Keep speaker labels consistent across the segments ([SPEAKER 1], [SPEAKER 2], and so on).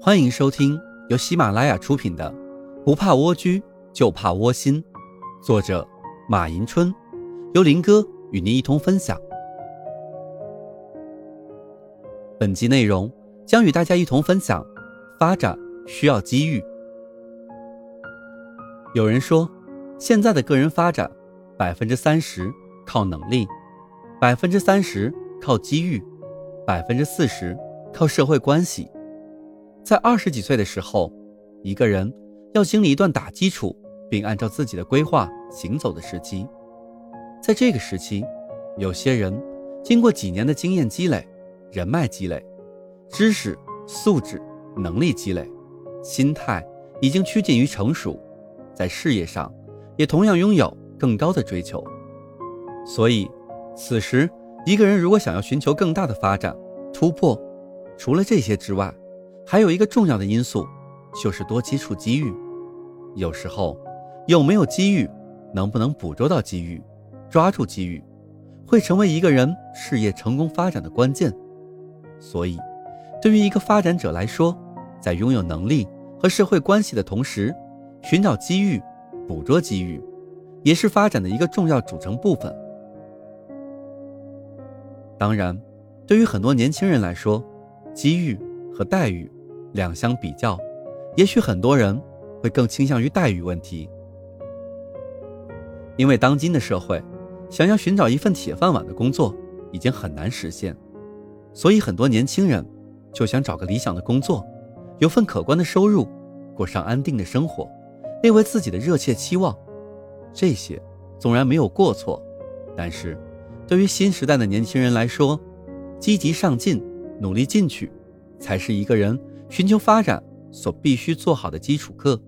[SPEAKER 1] 欢迎收听由喜马拉雅出品的《不怕蜗居就怕窝心》，作者马迎春，由林哥与您一同分享。本集内容将与大家一同分享：发展需要机遇。有人说，现在的个人发展，百分之三十靠能力，百分之三十靠机遇，百分之四十靠社会关系。在二十几岁的时候，一个人要经历一段打基础并按照自己的规划行走的时期。在这个时期，有些人经过几年的经验积累、人脉积累、知识、素质、能力积累，心态已经趋近于成熟，在事业上也同样拥有更高的追求。所以，此时一个人如果想要寻求更大的发展、突破，除了这些之外，还有一个重要的因素，就是多接触机遇。有时候，有没有机遇，能不能捕捉到机遇，抓住机遇，会成为一个人事业成功发展的关键。所以，对于一个发展者来说，在拥有能力和社会关系的同时，寻找机遇、捕捉机遇，也是发展的一个重要组成部分。当然，对于很多年轻人来说，机遇和待遇。两相比较，也许很多人会更倾向于待遇问题，因为当今的社会，想要寻找一份铁饭碗的工作已经很难实现，所以很多年轻人就想找个理想的工作，有份可观的收入，过上安定的生活，列为自己的热切期望。这些纵然没有过错，但是对于新时代的年轻人来说，积极上进，努力进取，才是一个人。寻求发展所必须做好的基础课。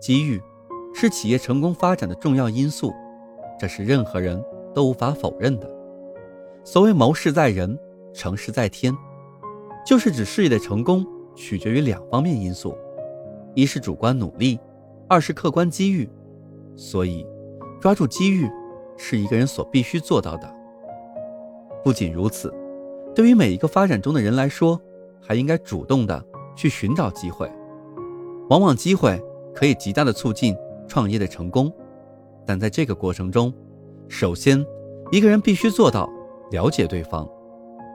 [SPEAKER 1] 机遇是企业成功发展的重要因素，这是任何人都无法否认的。所谓谋事在人，成事在天，就是指事业的成功取决于两方面因素：一是主观努力，二是客观机遇。所以，抓住机遇是一个人所必须做到的。不仅如此，对于每一个发展中的人来说，还应该主动的去寻找机会，往往机会可以极大的促进创业的成功，但在这个过程中，首先一个人必须做到了解对方，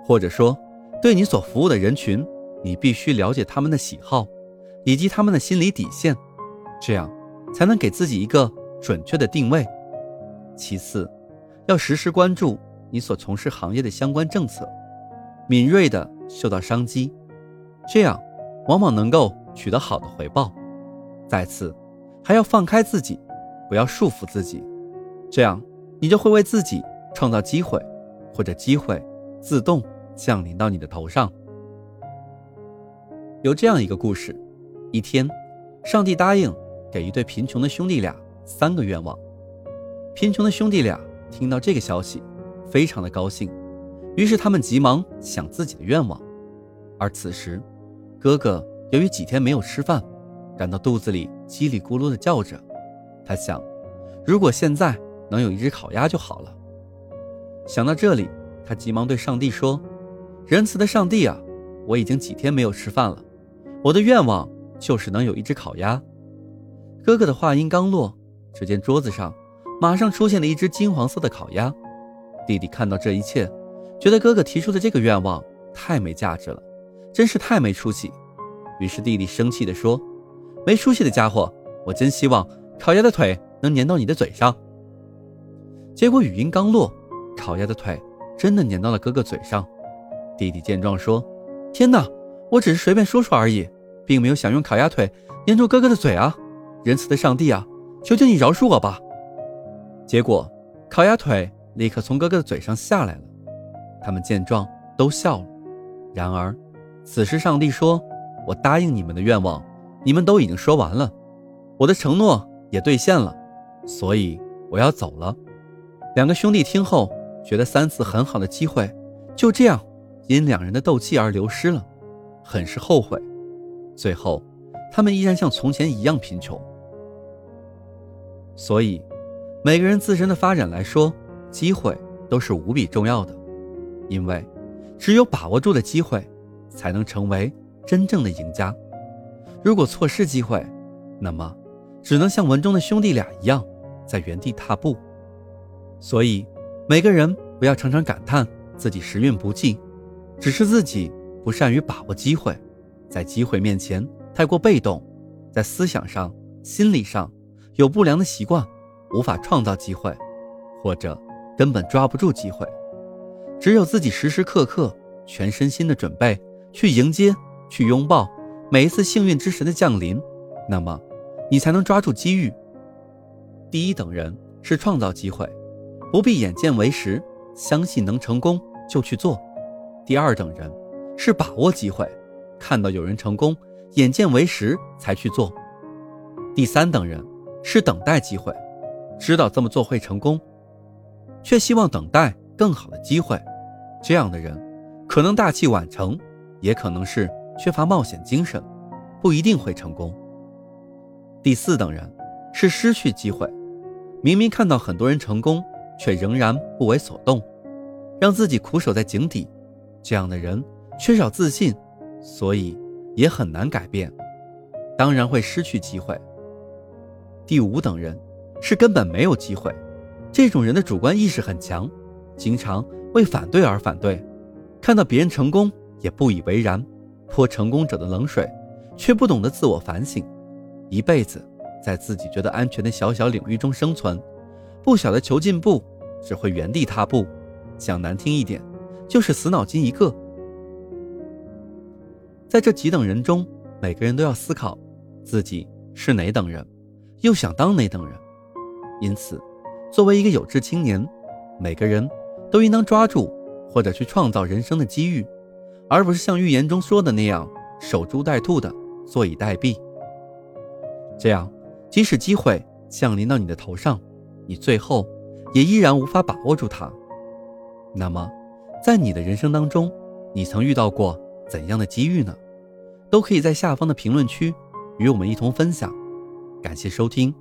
[SPEAKER 1] 或者说对你所服务的人群，你必须了解他们的喜好以及他们的心理底线，这样才能给自己一个准确的定位。其次，要时时关注你所从事行业的相关政策，敏锐的嗅到商机。这样，往往能够取得好的回报。再次，还要放开自己，不要束缚自己，这样你就会为自己创造机会，或者机会自动降临到你的头上。有这样一个故事：一天，上帝答应给一对贫穷的兄弟俩三个愿望。贫穷的兄弟俩听到这个消息，非常的高兴，于是他们急忙想自己的愿望。而此时，哥哥由于几天没有吃饭，感到肚子里叽里咕噜的叫着。他想，如果现在能有一只烤鸭就好了。想到这里，他急忙对上帝说：“仁慈的上帝啊，我已经几天没有吃饭了，我的愿望就是能有一只烤鸭。”哥哥的话音刚落，只见桌子上马上出现了一只金黄色的烤鸭。弟弟看到这一切，觉得哥哥提出的这个愿望太没价值了。真是太没出息！于是弟弟生气地说：“没出息的家伙，我真希望烤鸭的腿能粘到你的嘴上。”结果语音刚落，烤鸭的腿真的粘到了哥哥嘴上。弟弟见状说：“天哪，我只是随便说说而已，并没有想用烤鸭腿粘住哥哥的嘴啊！仁慈的上帝啊，求求你饶恕我吧！”结果烤鸭腿立刻从哥哥的嘴上下来了。他们见状都笑了。然而。此时，上帝说：“我答应你们的愿望，你们都已经说完了，我的承诺也兑现了，所以我要走了。”两个兄弟听后，觉得三次很好的机会就这样因两人的斗气而流失了，很是后悔。最后，他们依然像从前一样贫穷。所以，每个人自身的发展来说，机会都是无比重要的，因为只有把握住的机会。才能成为真正的赢家。如果错失机会，那么只能像文中的兄弟俩一样，在原地踏步。所以，每个人不要常常感叹自己时运不济，只是自己不善于把握机会，在机会面前太过被动，在思想上、心理上有不良的习惯，无法创造机会，或者根本抓不住机会。只有自己时时刻刻全身心的准备去迎接、去拥抱每一次幸运之神的降临，那么你才能抓住机遇。第一等人是创造机会，不必眼见为实，相信能成功就去做；第二等人是把握机会，看到有人成功，眼见为实才去做；第三等人是等待机会，知道这么做会成功，却希望等待更好的机会。这样的人，可能大器晚成，也可能是缺乏冒险精神，不一定会成功。第四等人是失去机会，明明看到很多人成功，却仍然不为所动，让自己苦守在井底。这样的人缺少自信，所以也很难改变，当然会失去机会。第五等人是根本没有机会，这种人的主观意识很强，经常。为反对而反对，看到别人成功也不以为然，泼成功者的冷水，却不懂得自我反省，一辈子在自己觉得安全的小小领域中生存，不晓得求进步，只会原地踏步。讲难听一点，就是死脑筋一个。在这几等人中，每个人都要思考自己是哪等人，又想当哪等人。因此，作为一个有志青年，每个人。都应当抓住或者去创造人生的机遇，而不是像预言中说的那样守株待兔的坐以待毙。这样，即使机会降临到你的头上，你最后也依然无法把握住它。那么，在你的人生当中，你曾遇到过怎样的机遇呢？都可以在下方的评论区与我们一同分享。感谢收听，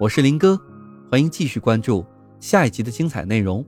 [SPEAKER 1] 我是林哥，欢迎继续关注下一集的精彩内容。